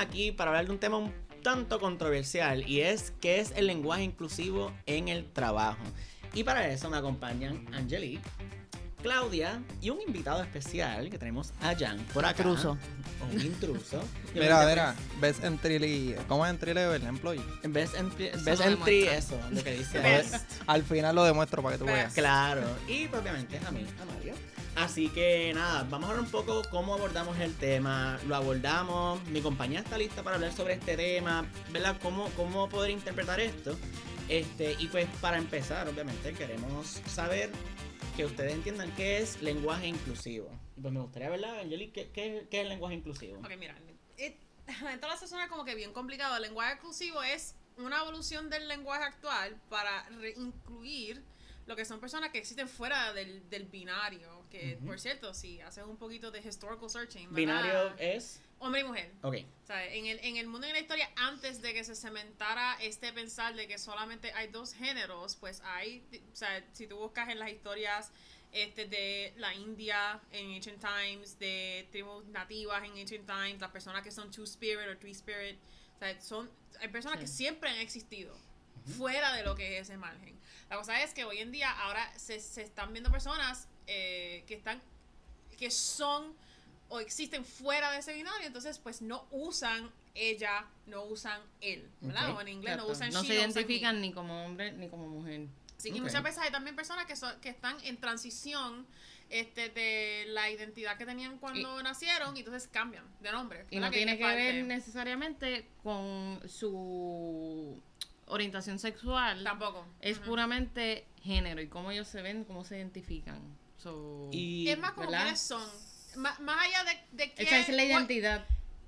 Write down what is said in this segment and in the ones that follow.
aquí para hablar de un tema un tanto controversial y es qué es el lenguaje inclusivo en el trabajo. Y para eso me acompañan Angelique, Claudia y un invitado especial que tenemos a Jan por acá. Intruso. Un intruso. Mira, mira, best entry, ¿cómo es entry level employee? Best entry, demuestra. eso, lo que dice. Best. Al final lo demuestro para que tú Best. veas. Claro, y obviamente a mí, a Mario. Así que nada, vamos a hablar un poco cómo abordamos el tema, lo abordamos, mi compañía está lista para hablar sobre este tema, ¿verdad? ¿Cómo, cómo poder interpretar esto? Este, y pues para empezar, obviamente, queremos saber que ustedes entiendan qué es lenguaje inclusivo. Y pues me gustaría, ¿verdad, Angelique, qué, qué- es lenguaje inclusivo? Ok, mira. it- Entonces eso suena como que bien complicado. El lenguaje inclusivo es una evolución del lenguaje actual para incluir lo que son personas que existen fuera del, del binario. Que, por cierto, si haces un poquito de historical searching, ¿verdad? Binario es... Hombre y mujer. Ok, O sea, en el, en el mundo y en la historia, antes de que se cementara este pensar de que solamente hay dos géneros, pues hay, o sea, si tú buscas en las historias este, de la India en Ancient Times, de tribus nativas en Ancient Times, las personas que son Two Spirit o Three Spirit, o sea, son, hay personas Sí. que siempre han existido fuera de lo que es ese margen. La cosa es que hoy en día ahora se, se están viendo personas eh, que están, que son o existen fuera de ese binario, entonces pues no usan ella, no usan él, ¿verdad? Ok, O en inglés no exacto. usan No she, se identifican ni como hombre ni como mujer. Sí, Ok. y muchas veces hay también personas que, son, que están en transición este, de la identidad que tenían cuando nacieron y entonces cambian de nombre. Y no tiene que parte- ver necesariamente con su orientación sexual. Tampoco. Es puramente género y cómo ellos se ven, cómo se identifican. So, y... Es más como ¿verdad? quiénes son. Má- más allá de, de que... esa es la identidad.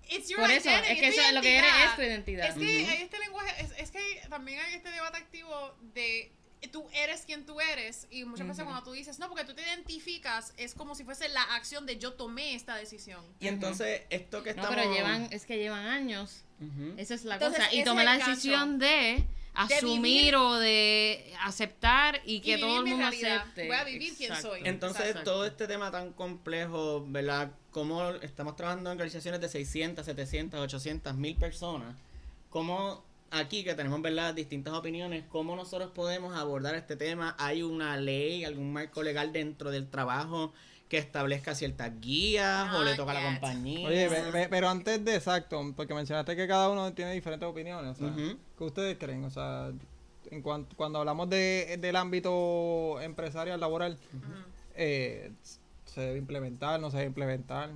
It's your Por eso, identity, es que eso es lo que eres es tu identidad. Es que hay este lenguaje, es, es que también hay este debate activo de tú eres quien tú eres y muchas veces Ujú. cuando tú dices, no, porque tú te identificas, es como si fuese la acción de yo tomé esta decisión. Y entonces, esto que No, estamos... pero llevan, es que llevan años. Ujú. Esa es la Entonces, cosa. Y tomé la decisión de asumir vivir- o de aceptar y que vivir todo el mundo realidad. acepte. Voy a vivir quien soy. Entonces, Exacto. todo este tema tan complejo, ¿verdad? Como estamos trabajando en organizaciones de 600, 700, 800, 1000 personas, ¿cómo aquí que tenemos, ¿verdad? Distintas opiniones, ¿cómo nosotros podemos abordar este tema? ¿Hay una ley, algún marco legal dentro del trabajo que establezca ciertas guías o le Not toca a la compañía? Oye, pero antes de exacto, porque mencionaste que cada uno tiene diferentes opiniones. O sea. ¿Qué ustedes creen? O sea, en cuanto, cuando hablamos de, del ámbito empresarial, laboral, eh, ¿se debe implementar, no se debe implementar?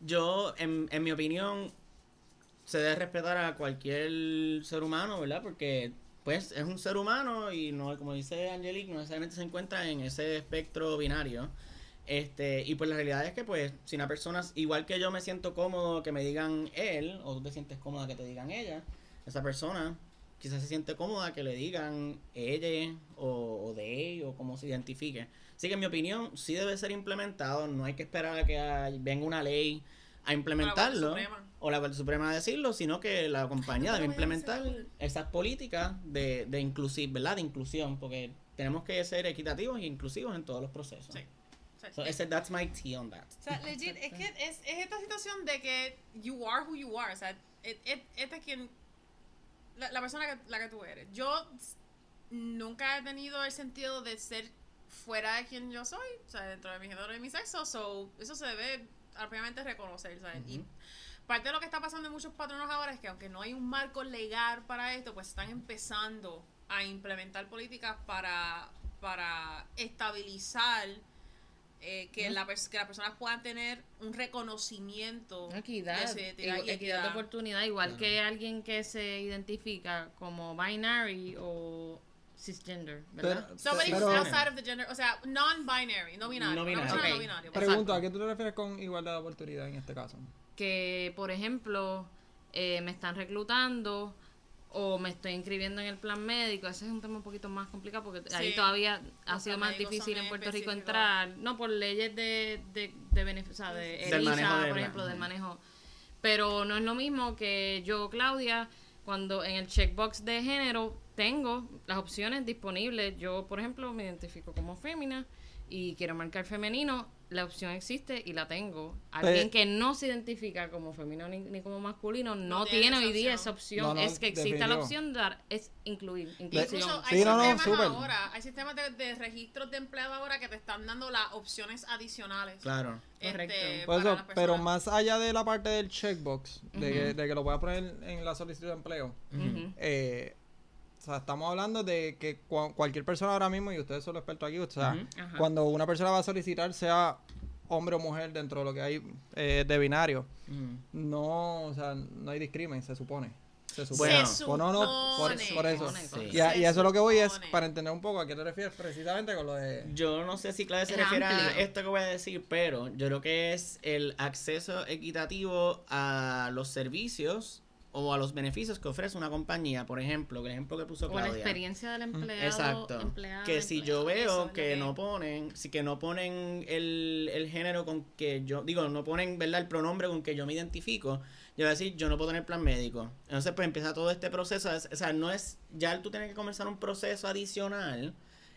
Yo, en, en mi opinión, se debe respetar a cualquier ser humano, ¿verdad? Porque, pues, es un ser humano y no, como dice Angelique, no necesariamente se encuentra en ese espectro binario. Este, y pues la realidad es que, pues, si una persona, igual que yo me siento cómodo que me digan él, o tú te sientes cómoda que te digan ella, esa persona quizás se siente cómoda que le digan ella o, o de o cómo se identifique. Así que en mi opinión sí debe ser implementado, no hay que esperar a que venga una ley a implementarlo. O la Corte Suprema a decirlo, sino que la compañía debe ¿Cómo llama ese implementar esas políticas de, de inclusiv, ¿verdad? De inclusión, porque tenemos que ser equitativos e inclusivos en todos los procesos. Sí. So, ese, that's my tea on that. O sea, legit, es que es, es esta situación de que you are who you are. O sea, et- et- esta es quien. La, la persona que, la que tú eres. Yo nunca he tenido el sentido de ser fuera de quien yo soy. O sea, dentro de mi género y mi sexo. So, eso se debe obviamente reconocer. ¿sabes? Y. parte de lo que está pasando en muchos patronos ahora es que, aunque no hay un marco legal para esto, pues están empezando a implementar políticas para, para estabilizar. eh, que, las personas puedan tener un reconocimiento Equidad, de su identidad igu- y equidad de oportunidad, igual Claro. que alguien que se identifica como binary o cisgender, ¿verdad? Pero- Somebody Pero- who's outside of the gender, o sea, non-binary, no binario. No binario. no binario. Pregunto, ¿a qué tú te refieres con igualdad de oportunidad en este caso? Que, por ejemplo, eh, me están reclutando o me estoy inscribiendo en el plan médico, ese es un tema un poquito más complicado porque ahí todavía ha sido más difícil en Puerto Rico entrar, no por leyes de, de, de beneficio, o sea, de ERISA, por ejemplo, del manejo. Pero no es lo mismo que yo, Claudia, cuando en el checkbox de género tengo las opciones disponibles. Yo, por ejemplo, me identifico como fémina y quiero marcar femenino la opción existe y la tengo. Alguien Pe- que no se identifica como femenino ni, ni como masculino no, No tiene hoy día opción. esa opción. No, no, es que exista la opción de dar, es incluir, inclusión. Incluso Sí, hay no, no, sistemas súper. ahora, hay sistemas de, de registros de empleado ahora que te están dando las opciones adicionales. Claro. este, Correcto. Eso, las pero más allá de la parte del checkbox, de, que, de que lo voy a poner en la solicitud de empleo, eh, sea, estamos hablando de que cua- cualquier persona ahora mismo, y ustedes son los expertos aquí, o sea, cuando una persona va a solicitar, sea hombre o mujer dentro de lo que hay eh, de binario, no, o sea, no hay discrimen, se supone. Se supone. Bueno. Se O no, no, por, supone. por eso. Supone, Sí. Y, a, y eso es lo que voy es supone. para entender un poco a qué te refieres precisamente con lo de... Yo no sé si Claudia se Es refiere a esto que voy a decir, pero yo creo que es el acceso equitativo a los servicios o a los beneficios que ofrece una compañía. Por ejemplo, el ejemplo que puso o la Claudia. experiencia del empleado. Exacto. empleado, que si empleado. yo veo que- no ponen, si que no ponen el, el género con que yo, digo, no ponen, ¿verdad? El pronombre con que yo me identifico, yo voy a decir, yo no puedo tener plan médico. Entonces, pues empieza todo este proceso. es- o sea, no es, ya tú tienes que comenzar un proceso adicional.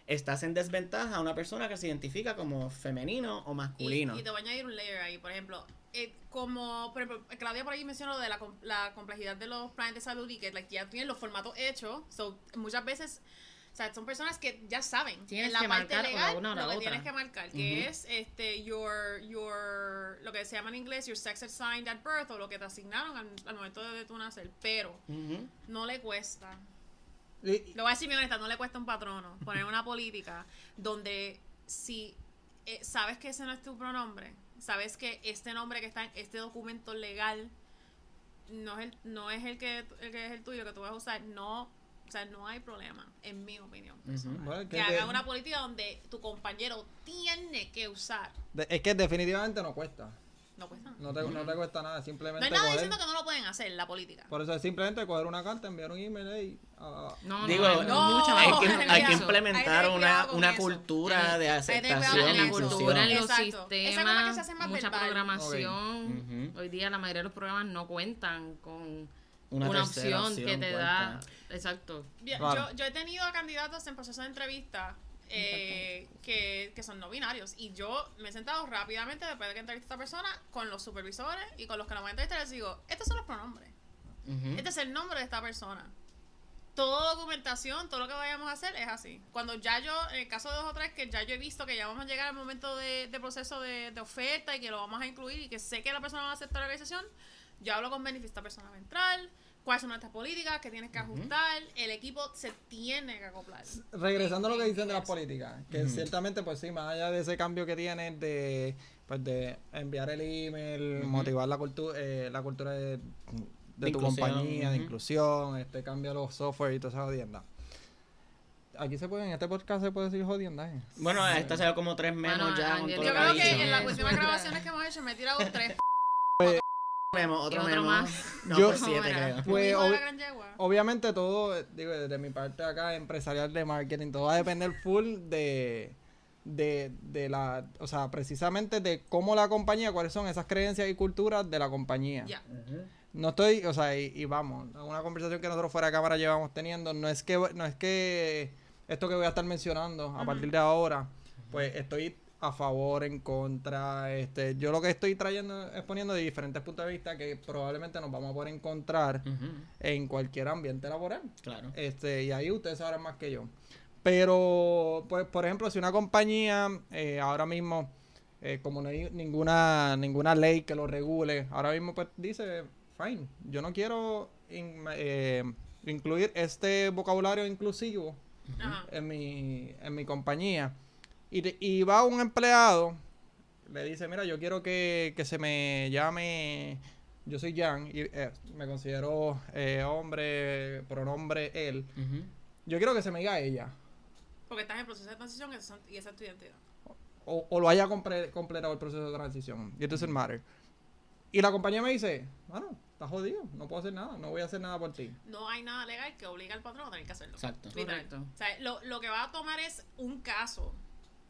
Estás en desventaja a una persona que se identifica como femenino o masculino. y te voy a añadir un layer ahí, por ejemplo, eh, como, por ejemplo, Claudia por ahí mencionó lo de la, com- la complejidad de los planes de salud y que like, ya tienen los formatos hechos, so, muchas veces, o sea, son personas que ya saben Tienes en la que parte marcar legal una o la lo que otra. tienes que marcar, que es este your, your, lo que se llama en inglés, your sex assigned at birth o lo que te asignaron al, al momento de tu nacer, pero no le cuesta lo voy a decir bien honesta, no le cuesta un patrono poner una política donde si eh, sabes que ese no es tu pronombre, sabes que este nombre que está en este documento legal no es el, no es el que, el que es el tuyo que tú vas a usar, no, o sea, no hay problema, en mi opinión. Bueno, que que- haga una política donde tu compañero tiene que usar. de- es que definitivamente no cuesta. No cuesta nada. No te, no te cuesta nada, No simplemente hay nada coger- diciendo que no lo pueden hacer, la política. Por eso es simplemente coger una carta, enviar un email y... ah, No, Digo, no, no, hay, que, hay que implementar Hay una, una eso. cultura de aceptación en la cultura, en inclusión. los Exacto. Esa como que se hace sistemas, más mucha verbal. programación. Hoy día la mayoría de los programas no cuentan con Una opción, que te cuenta. da... Exacto. Yo, yo he tenido candidatos en proceso de entrevista eh, que, que son no binarios y yo me he sentado rápidamente después de que entrevisté a esta persona con los supervisores y con los que nos van a entrevistar les digo, estos son los pronombres, este es el nombre de esta persona. Toda documentación, todo lo que vayamos a hacer es así. Cuando ya yo, en el caso de dos o tres, que ya yo he visto que ya vamos a llegar al momento de, de proceso de, de oferta y que lo vamos a incluir y que sé que la persona va a aceptar la organización, yo hablo con Benefit, esta persona va a entrar, cuáles son nuestras políticas, que tienes que ajustar, el equipo se tiene que acoplar. regresando a lo que En- dicen de las políticas, que ciertamente, pues sí, más allá de ese cambio que tienen de, pues de enviar el email, motivar la, cultu eh, la cultura de, de De tu compañía, de inclusión, este cambio a los software y toda esa jodienda. Aquí se puede, en este podcast se puede decir jodienda, ¿eh? Bueno, esta se como tres menos Bueno, ya con todo Yo creo que en las últimas es grabaciones que hemos hecho me he tirado tres. Memo, otro, otro memo. más. No, Yo- por siete creo. Pues. Obviamente todo, digo, desde mi parte acá empresarial de marketing, todo va a depender full de, de, de la, o sea, precisamente de cómo la compañía, cuáles son esas creencias y culturas de la compañía. Ya. No estoy, o sea, y, y vamos, una conversación que nosotros fuera de cámara llevamos teniendo, no es que, no es que esto que voy a estar mencionando a partir de ahora, pues estoy a favor, en contra, este, yo lo que estoy trayendo, exponiendo de diferentes puntos de vista que probablemente nos vamos a poder encontrar en cualquier ambiente laboral. Claro. Este, y ahí ustedes sabrán más que yo. Pero, pues, por ejemplo, si una compañía eh, ahora mismo, eh, como no hay ninguna, ninguna ley que lo regule, ahora mismo pues dice, fine, yo no quiero in- eh, incluir este vocabulario inclusivo en mi, en mi compañía. Y, te- y va un empleado, le dice, mira, yo quiero que, que se me llame, yo soy Jan, y eh, me considero eh, hombre, pronombre él. Yo quiero que se me diga ella. Porque estás en proceso de transición y esa es tu identidad. O, o lo haya compre- completado el proceso de transición. Y doesn't matter. Y la compañía me dice, bueno, estás jodido, no puedo hacer nada, no voy a hacer nada por ti. No hay nada legal que obligue al patrón a tener que hacerlo. Exacto. Literal. Correcto. O sea, lo, lo que va a tomar es un caso.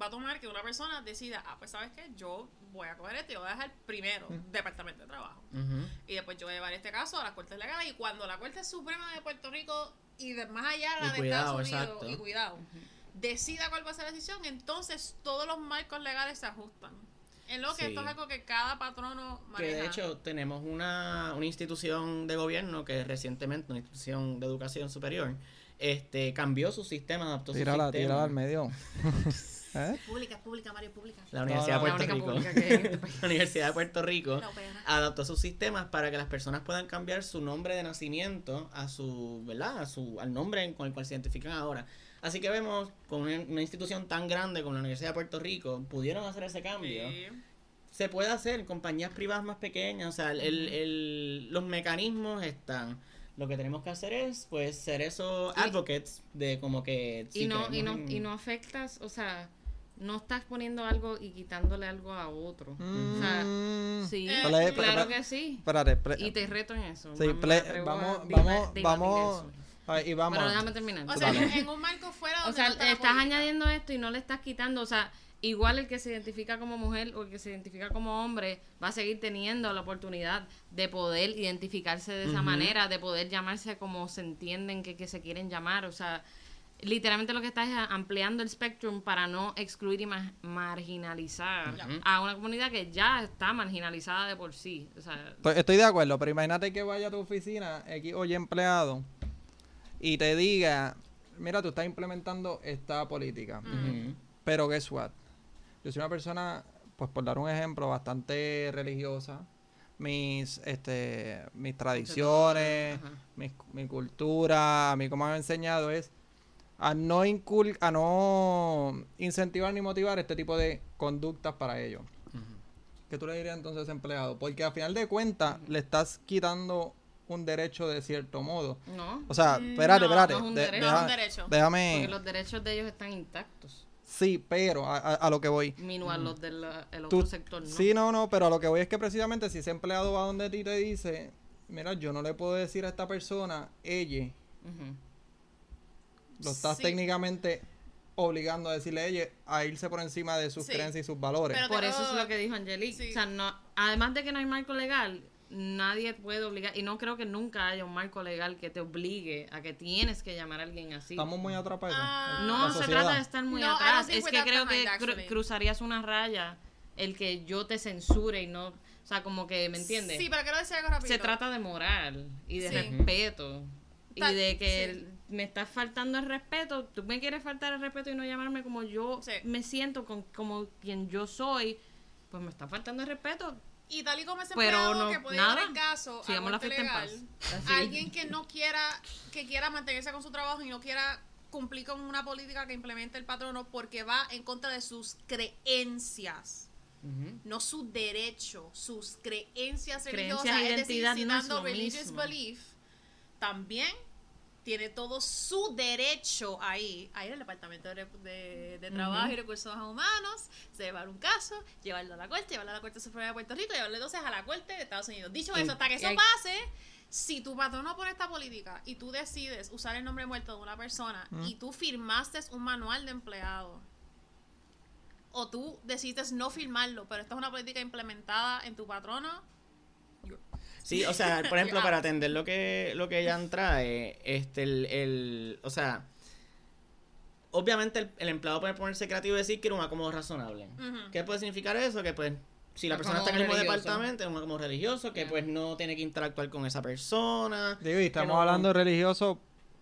Va a tomar que una persona decida, ah, pues sabes qué, yo voy a coger esto y voy a dejar primero Departamento de Trabajo. Y después yo voy a llevar este caso a las Cortes Legales y cuando la Corte Suprema de Puerto Rico y de más allá la Y de cuidado, Estados Unidos exacto. y cuidado, decida cuál va a ser la decisión, entonces todos los marcos legales se ajustan. En lo que Sí. esto es algo que cada patrono Que maneja. de hecho tenemos una, una institución de gobierno que recientemente, una institución de educación superior, este cambió su sistema, adaptó su Tírala, sistema. tírala al medio. ¿Eh? Pública, pública, Mario, pública. La Universidad no, de la Puerto única Rico. este la Universidad de Puerto Rico No, pena. adaptó sus sistemas para que las personas puedan cambiar su nombre de nacimiento a su, ¿verdad? A su, al nombre con el cual se identifican ahora. Así que vemos con una, una institución tan grande como la Universidad de Puerto Rico, pudieron hacer ese cambio. Sí. Se puede hacer en compañías privadas más pequeñas, o sea, el, el- el- los mecanismos están. Lo que tenemos que hacer es, pues, ser esos Y- advocates de como que... y si no y no creemos en- y no afectas o sea no estás poniendo algo y quitándole algo a otro. O sea Mm. sí Eh, Ple- claro que sí. Espérate, y te reto en eso. Sí, vamos, vamos, vamos, ay, y vamos. pero déjame terminar. O sea, en, un marco fuera O donde sea, no está estás añadiendo esto y no le estás quitando, o sea, igual el que se identifica como mujer o el que se identifica como hombre va a seguir teniendo la oportunidad de poder identificarse de esa manera, de poder llamarse como se entienden que, que se quieren llamar, o sea, literalmente lo que estás es ampliando el spectrum para no excluir y ma- marginalizar a una comunidad que ya está marginalizada de por sí, o sea, Estoy, estoy de acuerdo, pero imagínate que vaya a tu oficina, X oye empleado, y te diga, mira, tú estás implementando esta política, Ujú. pero guess what? Yo soy una persona, pues por dar un ejemplo, bastante religiosa. Mis, este, mis tradiciones, mi, mi cultura, a mí como me han enseñado es a no incul a no incentivar ni motivar este tipo de conductas para ellos. ¿Qué tú le dirías entonces a ese empleado? Porque al final de cuentas le estás quitando un derecho de cierto modo. no, O sea, Mm, espérate, no, espérate. no es un de- derecho. No es un deja- derecho. Déjame. porque los derechos de ellos están intactos, Sí, pero a, a- a lo que voy. minuar los del el Tú- otro sector, ¿no? Sí, no, no, pero a lo que voy es que precisamente si ese empleado va donde ti te dice, mira, yo no le puedo decir a esta persona, ella, Ujú. Lo estás Sí. técnicamente obligando a decirle a ella a irse por encima de sus Sí. creencias y sus valores. Pero- Por eso es lo que dijo Angelique. sí. O sea, no, además de que no hay marco legal, nadie puede obligar, y no creo que nunca haya un marco legal que te obligue a que tienes que llamar a alguien así. Estamos muy atrapados. Ah, no se trata de estar muy No, atrás, es que creo que cru- cruzarías una raya el que yo te censure y no, o sea, como que, ¿me entiendes? Sí, pero quiero decir algo rápido. se trata de moral y de Sí. respeto. Y de que sí. me estás faltando el respeto, tú me quieres faltar el respeto y no llamarme como yo Sí. me siento, con, como quien yo soy, pues me está faltando el respeto. Y tal y como ese Pero empleado no, que puede nada. llevar el caso a Sigamos la fiesta en paz. Alguien que no quiera, que quiera mantenerse con su trabajo y no quiera cumplir con una política que implemente el patrono porque va en contra de sus creencias, no su derecho, sus creencias Creencias religiosas, e es decir, identidad no es citando religious mismo. belief, también tiene todo su derecho ahí, ahí en el Departamento de, de- de Trabajo y Recursos Humanos, se llevar un caso, llevarlo a la Corte, llevarlo a la Corte Suprema de Puerto Rico, llevarlo entonces a la Corte de Estados Unidos. Dicho eso, hasta que eso pase, si tu patrono pone esta política y tú decides usar el nombre muerto de una persona y tú firmaste un manual de empleado, o tú decides no firmarlo, pero esta es una política implementada en tu patrono, Sí, o sea, por ejemplo, para atender lo que, lo que ella trae, este, el, el, o sea, obviamente el, el empleado puede ponerse creativo y decir que era un acomodo razonable. Ujú. ¿Qué puede significar eso? Que pues, si la persona está en el mismo departamento, es un acomodo religioso, que Ya. pues no tiene que interactuar con esa persona. Digo, y estamos no- hablando de religioso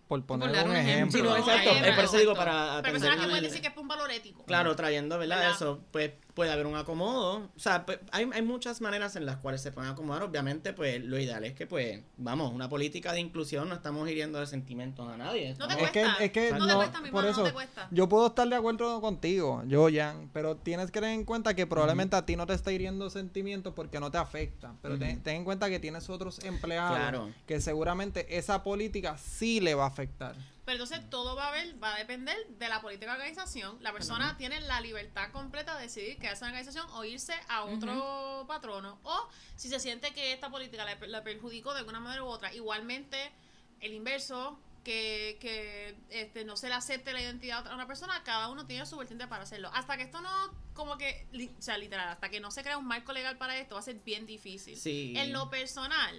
por poner dar un un ejemplo. Sí, no, ejemplo. exacto. Ejemplo. Es por eso digo, para pero atender personas que pueden decir que es un valor ético. Claro, trayendo, ¿verdad? ¿Verdad? Eso, pues puede haber un acomodo. O sea, pues, hay, hay muchas maneras en las cuales se pueden acomodar. Obviamente, pues lo ideal es que, pues, vamos, una política de inclusión no estamos hiriendo de sentimientos a nadie. No te Es que, cuesta. es que No no, te cuesta, mi por mano, eso, no te cuesta. yo puedo estar de acuerdo contigo, yo, Jan, pero tienes que tener en cuenta que probablemente a ti no te está hiriendo sentimientos porque no te afecta, pero ten, ten en cuenta que tienes otros empleados Claro. que seguramente esa política sí le va a afectar. Pero entonces todo va a ver, va a depender de la política de organización. La persona tiene la libertad completa de decidir quedarse en la organización o irse a otro patrono. O si se siente que esta política le, le perjudicó de alguna manera u otra. Igualmente, el inverso, que, que este, no se le acepte la identidad a una persona, cada uno tiene su vertiente para hacerlo. Hasta que esto no, como que, li- o sea, literal, hasta que no se crea un marco legal para esto, va a ser bien difícil. Sí. En lo personal,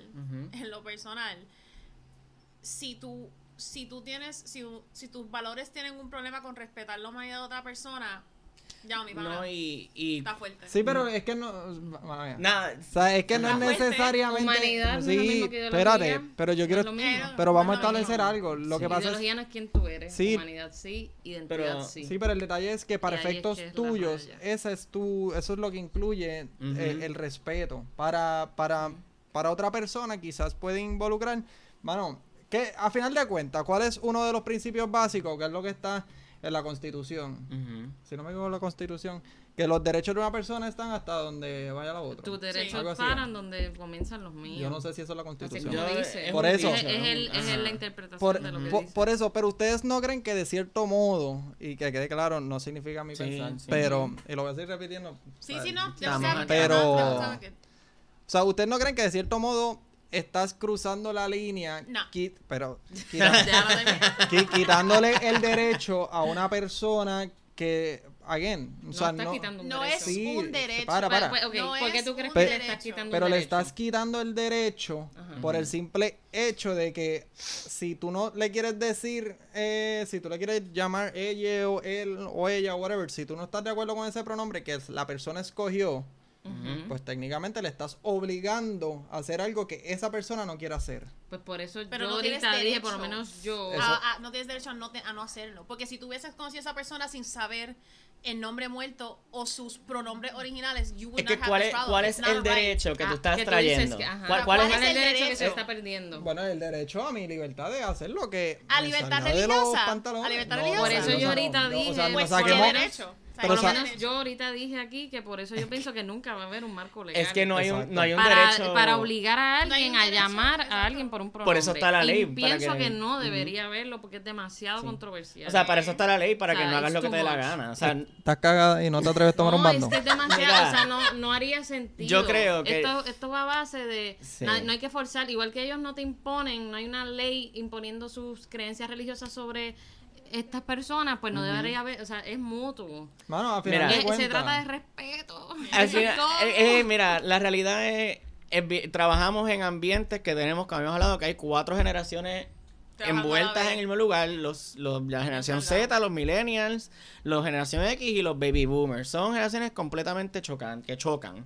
en lo personal, si tú, si tú tienes, si, si tus valores tienen un problema con respetar la humanidad de otra persona, Ya, mi pana. No, y. y Está fuerte. Sí, pero es que no. bueno, nada. O sea, es que no es fuerte. necesariamente. Humanidad no es lo sí, mismo espérate, pero yo No quiero. es lo mismo. Pero vamos a No es establecer mismo. algo. Lo Sí, que pasa es. no es quién tú eres. Sí. Humanidad sí, identidad Pero- sí. Sí, pero el detalle es que para Y es efectos que es tuyos, raya. ese es tu, eso es lo que incluye eh, el respeto. Para, para, para otra persona quizás puede involucrar, mano, que a final de cuentas, ¿cuál es uno de los principios básicos? Que es lo que está en la Constitución. Si no me equivoco, la Constitución, que los derechos de una persona están hasta donde vaya la otra. Tus derechos paran donde comienzan los míos. Yo no sé si eso es la Así Constitución. como Yo- dice. es Por un eso. Es, es el, es la interpretación Por, de lo que por- dice. por eso, pero ustedes no creen que de cierto modo, y que quede claro, no significa mi Sí, pensar, sí. pero, y lo voy a seguir repitiendo. Sí, o sea, sí, no. Ya. Pero- O sea, ¿ustedes no creen que de cierto modo estás cruzando la línea, No. pero quitándole el derecho a una persona que, again, o No sea, estás no, quitando un No derecho. es Sí, un derecho. para, para. Pues, ok, No ¿por qué es tú crees que le estás quitando pero un le derecho? estás quitando el derecho Ajá. por el simple hecho de que si tú no le quieres decir, eh, si tú le quieres llamar ella o él o ella o whatever, si tú no estás de acuerdo con ese pronombre que la persona escogió, Pues técnicamente le estás obligando a hacer algo que esa persona no quiere hacer. Pues por eso Pero yo no tienes ahorita dije, por lo derecho. menos yo... Eso- a- a- no tienes derecho a no, te- a no hacerlo. Porque si tú hubieses conocido a esa persona sin saber el nombre muerto o sus pronombres originales, you would Es que not ¿cuál es, cuál el right. derecho que tú Ah, estás que tú dices trayendo? que-. ¿Cuál, cuál ¿Cuál es es el el derecho que se derecho? está perdiendo? Bueno, el derecho a mi libertad de hacer lo que A libertad de los religiosa, pantalones. a libertad No, religiosa. Por eso no, yo no, ahorita no, dije, o sea, no Pues saquemos- tiene derecho. Sea, Por lo menos yo ahorita dije aquí que por eso yo pienso que nunca va a haber un marco legal. Es que no hay un, no hay un para, derecho. para obligar a No alguien un a llamar a alguien por un pronombre. Por eso está la ley, Y para pienso que- que, no debería haberlo porque es demasiado Sí. controversial. O sea, para eso está la ley, para O sea, que no hagas it's lo que too te dé la gana. O sea, Estás cagada y no te atreves a tomar un no, bando. es que es demasiado, o sea, no, no haría sentido. yo creo que- Esto, esto va a base de... Sí. No, no hay que forzar, igual que ellos no te imponen, no hay una ley imponiendo sus creencias religiosas sobre estas personas, pues no debería haber, o sea, es mutuo. Mano, a final Mira. de Es- se trata de respeto. todo. eh, eh, mira, la realidad es, es trabajamos en ambientes que tenemos, como habíamos hablado, que hay cuatro generaciones envueltas en el mismo lugar, los, los- la generación. Z, los millennials, los generación X y los baby boomers. Son generaciones completamente chocantes, que chocan.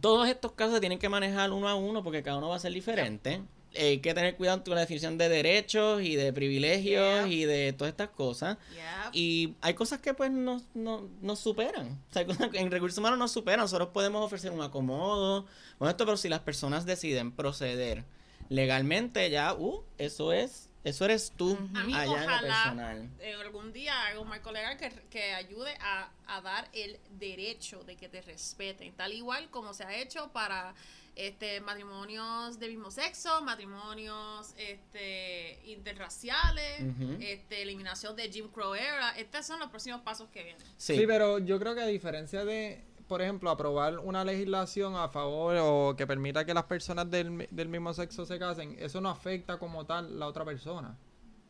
Todos estos casos se tienen que manejar uno a uno porque cada uno va a ser diferente. Eh, hay que tener cuidado con la definición de derechos y de privilegios Yeah. y de todas estas cosas. Yeah. Y hay cosas que pues nos, no, nos superan. O sea, en recursos humanos nos superan. Nosotros podemos ofrecer un acomodo. Bueno, esto, pero si las personas deciden proceder legalmente, ya, uh, eso es, eso eres tú A mí, allá en lo ojalá personal. eh, algún día un marco legal que, que ayude a, a dar el derecho de que te respeten, tal igual como se ha hecho para este matrimonios de mismo sexo, matrimonios este interraciales, este eliminación de Jim Crow era. Estos son los próximos pasos que vienen. Sí. Sí. pero yo creo que a diferencia de, por ejemplo, aprobar una legislación a favor o que permita que las personas del, del mismo sexo se casen, eso no afecta como tal la otra persona.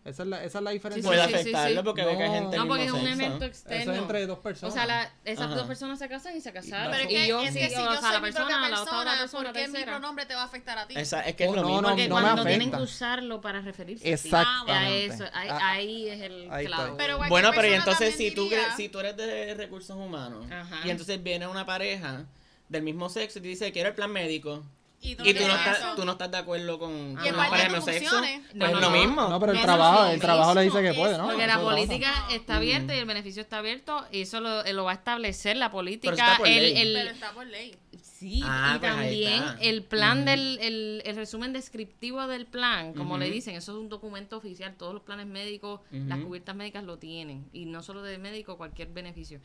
Esa es la, esa es la diferencia. Puede sí, sí, afectarlo sí. porque ve que hay No. gente No, porque es un sexo. evento Eso externo. es entre dos personas. O sea, la- esas Ajá. dos personas se casan y se casaron. Pero es y que, yo es sí, que si o yo sea, soy la persona, propia la otra, persona, otra persona, ¿por qué mi pronombre te va a afectar a ti? Esa- es que es Oh, lo no, mismo. no, Porque no me cuando afecta. tienen que usarlo para referirse a ti. Exactamente. A eso, ahí, Ah, ahí es el ahí clavo. Pero Bueno, pero y persona entonces si tú, diría- si tú eres de recursos humanos Ajá. y entonces viene una pareja del mismo sexo y te dice quiero el plan médico y tú, y tú no, estás, tú no estás de acuerdo con pareja no sexo, pues No, es lo mismo. No, pero el Eso trabajo, el trabajo le dice que puede, es- ¿no? Porque la política está abierta y el beneficio está abierto y eso lo, lo va a establecer la Pero política. está por el, ley. el- Pero está por ley. sí, Ah, y pues también el plan Ujú. del el, el resumen descriptivo del plan, como le Ujú. dicen, eso es un documento oficial, todos los planes médicos, las Ujú. cubiertas médicas lo tienen y no solo de médico, cualquier beneficio.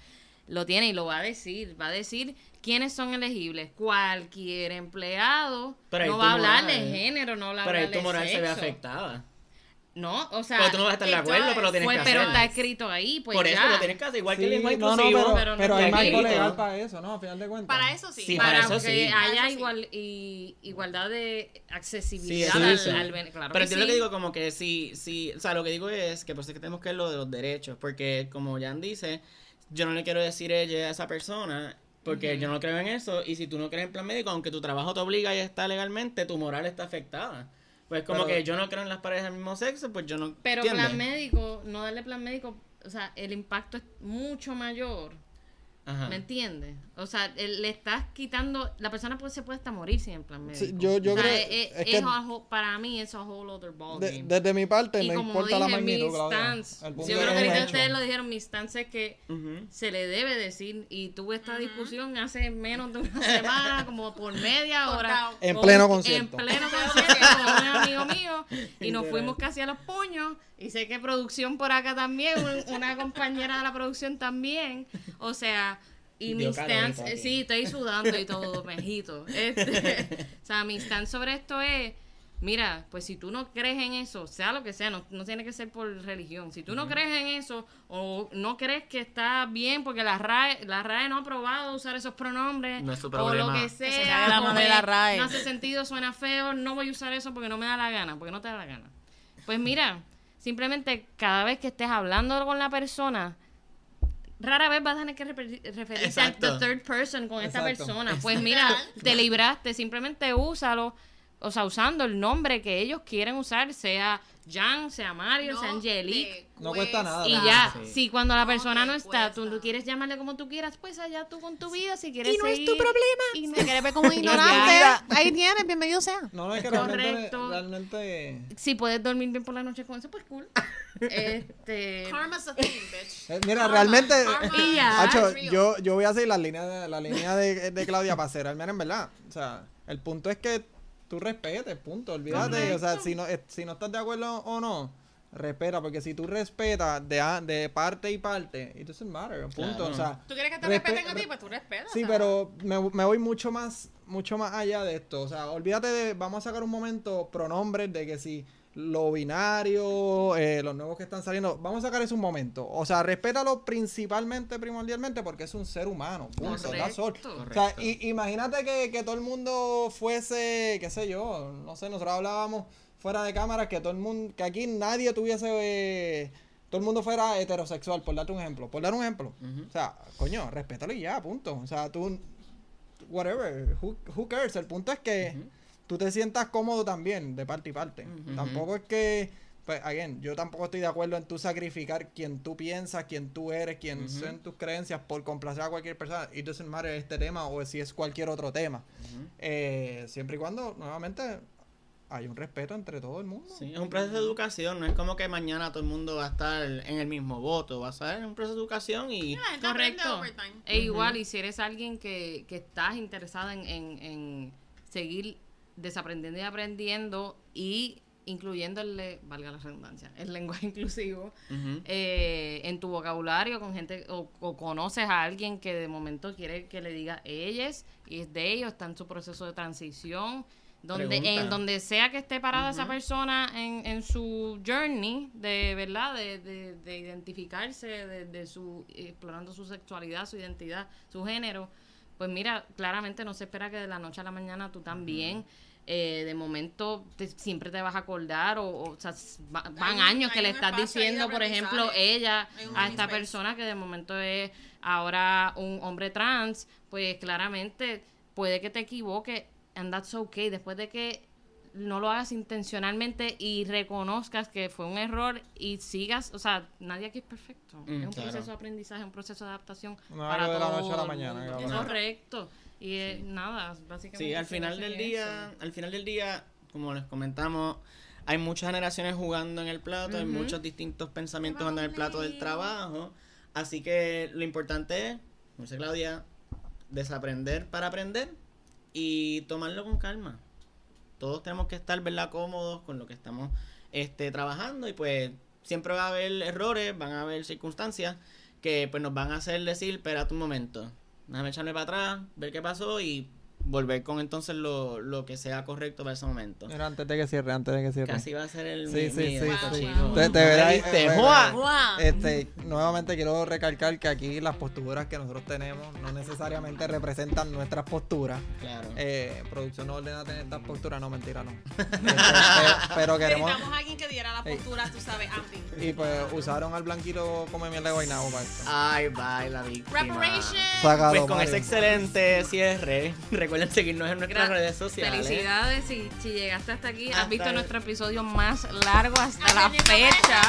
Lo tiene y lo va a decir, va a decir quiénes son elegibles. Cualquier empleado Pero no va a hablar moral- de género, no va a Pero ahí hablar tu moral de se ve sexo. afectada. No, o sea, Porque tú no vas a estar de acuerdo, pero lo tienes pues, que pero hacer. está escrito ahí, pues Por eso lo tienes que hacer, igual que el Sí, mismo no, no, inclusivo. pero, pero no pero hay marco legal para eso, ¿no? A final de cuentas. Para eso sí. Sí, para, para eso que sí. Haya igual y igualdad de accesibilidad Sí, al, sí. al ben- claro Pero que yo lo que digo como que sí, sí, o sea, lo que digo es que por eso es que tenemos que ver lo de los derechos, porque como Jan dice, yo no le quiero decir ella a esa persona, porque yo no creo en eso, y si tú no crees en plan médico, aunque tu trabajo te obliga y está legalmente, tu moral está afectada. Pues como Pero- que yo no creo en las parejas del mismo sexo, pues yo no... Pero plan médico, no darle plan médico o sea, el impacto es mucho mayor. Ajá. ¿Me entiendes? O sea, el- le estás quitando. La persona puede, se puede hasta morir sin el plan médico. Sí, yo- yo O sea, creo- es- es- es que- whole- para mí es a whole other De- ballgame. desde mi parte, y no como importa la dije, magnitud, stance, El yo creo que ahorita ustedes lo dijeron, mi stance es que se le debe decir, y tuve esta discusión hace menos de una semana, como por media hora. En con- pleno concierto. En pleno concierto con un amigo mío, y nos fuimos casi a los puños, y sé que producción por acá también, un- una compañera de la producción también, o sea... Y mi Dio y stance, sí, estoy sudando y todo, mejito. Este, o sea, mi stance sobre esto es, mira, pues si tú no crees en eso, sea lo que sea, no, no tiene que ser por religión. Si tú no crees en eso o no crees que está bien porque la RAE, la RAE no ha aprobado usar esos pronombres No es tu o lo que Que se sea, la o de la RAE. no hace sentido, suena feo, no voy a usar eso porque no me da la gana, porque no te da la gana. Pues mira, simplemente cada vez que estés hablando con la persona, rara vez vas a tener que refer- referirse al third person con esta Exacto. persona. Pues mira, te libraste, simplemente úsalo, o sea, usando el nombre que ellos quieren usar, sea Jan, sea Mario, sea Angelique. No cuesta nada. Y ya, sí. si cuando la persona no está, tú, tú quieres llamarle como tú quieras, pues allá tú con tu vida, si quieres Y no es tu problema. y no- Si quieres ver como un ignorante, ahí tienes, bienvenido sea. No, no, es que realmente, Correcto. realmente Si puedes dormir bien por la noche con eso, pues cool. este, Karma's a thing, bitch. Eh, Mira, Karma, realmente, karma Y ya. is Hacho, real. yo, yo voy a seguir la línea de, la línea de, de Claudia para ser al menos en verdad. O sea, el punto es que tú respetes, punto. Olvídate. O sea, si no, eh, si no estás de acuerdo o no, respeta. Porque si tú respetas de, a- de parte y parte, it doesn't matter, punto. Claro. O sea, ¿Tú quieres que te respe- respeten a ti? Pues tú respetas. Sí, pero me, me voy mucho más, mucho más allá de esto. O sea, olvídate de, vamos a sacar un momento pronombres de que si lo binario, eh, los nuevos que están saliendo, vamos a sacar eso un momento. O sea, respétalo principalmente, primordialmente, porque es un ser humano. Punto. all. Correcto. O sea, Correcto. i- imagínate que, que todo el mundo fuese, qué sé yo, no sé, nosotros hablábamos fuera de cámara que todo el mundo, que aquí nadie tuviese, eh, todo el mundo fuera heterosexual, por darte un ejemplo. Por dar un ejemplo. O sea, coño, respétalo y ya, punto. O sea, tú, whatever, who, who cares? El punto es que. Tú te sientas cómodo también, de parte y parte. Tampoco es que, pues, again, yo tampoco estoy de acuerdo en tú sacrificar quien tú piensas, quien tú eres, quién Ujú. son tus creencias por complacer a cualquier persona. It doesn't matter este tema o si es cualquier otro tema. Eh, siempre y cuando, nuevamente, hay un respeto entre todo el mundo. Sí, es un proceso de educación, no es como que mañana todo el mundo va a estar en el mismo voto, va a ser un proceso de educación y Correcto. E igual, y si eres alguien que, que estás interesado en, en, en seguir desaprendiendo y aprendiendo y incluyéndole, valga la redundancia, el lenguaje inclusivo eh, en tu vocabulario con gente o, o conoces a alguien que de momento quiere que le diga ellas y es de ellos, está en su proceso de transición. Donde, Pregunta. en donde sea que esté parada esa persona en, en su journey de verdad de, de, de identificarse de, de su explorando su sexualidad su identidad su género pues mira claramente no se espera que de la noche a la mañana tú también eh, de momento te- siempre te vas a acordar o, o, o sea, va- van años que le estás diciendo por ejemplo ella a esta space. persona que de momento es ahora un hombre trans pues claramente puede que te equivoques and that's okay. Después de que no lo hagas intencionalmente y reconozcas que fue un error y sigas, o sea, nadie aquí es perfecto. Mm, es un claro. proceso de aprendizaje, un proceso de adaptación No para de la todo noche a la mañana, cabrón. Correcto. Y es nada, básicamente. Sí, al final del día, eso. al final del día, como les comentamos, hay muchas generaciones jugando en el plato, hay muchos distintos pensamientos jugando en el plato del trabajo, así que lo importante es, como dice Claudia, desaprender para aprender y tomarlo con calma. Todos tenemos que estar, ¿verdad?, cómodos con lo que estamos este, trabajando y pues siempre va a haber errores, van a haber circunstancias que pues nos van a hacer decir, espérate un momento, déjame echarme para atrás, ver qué pasó y volver con entonces lo, lo que sea correcto para ese momento. Mira, antes de que cierre, antes de que cierre. Casi va a ser el Sí, mi- sí, mi sí, sí. chico. Te- te ¿No verás- eh. Este, nuevamente quiero recalcar que aquí las posturas que nosotros tenemos no necesariamente representan nuestras posturas. Claro. Eh, producción no ordena tener estas posturas, no, mentira, no. Este, pe- pero queremos. Necesitamos a alguien que diera la Ey. postura, tú sabes, anti. Y pues usaron al blanquito como mierda de guaynabo para esto. Ay, bye, la víctima. Reparation. Pues con Mario. ese excelente cierre, recuerden seguirnos en nuestras Gra- redes sociales. Felicidades si, si llegaste hasta aquí. Hasta Has visto el- nuestro episodio más largo hasta la fecha.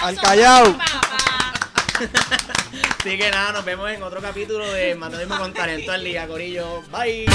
Al Callao. Así que nada, nos vemos en otro capítulo de Matadismo con Talento al Día, Corillo. Bye.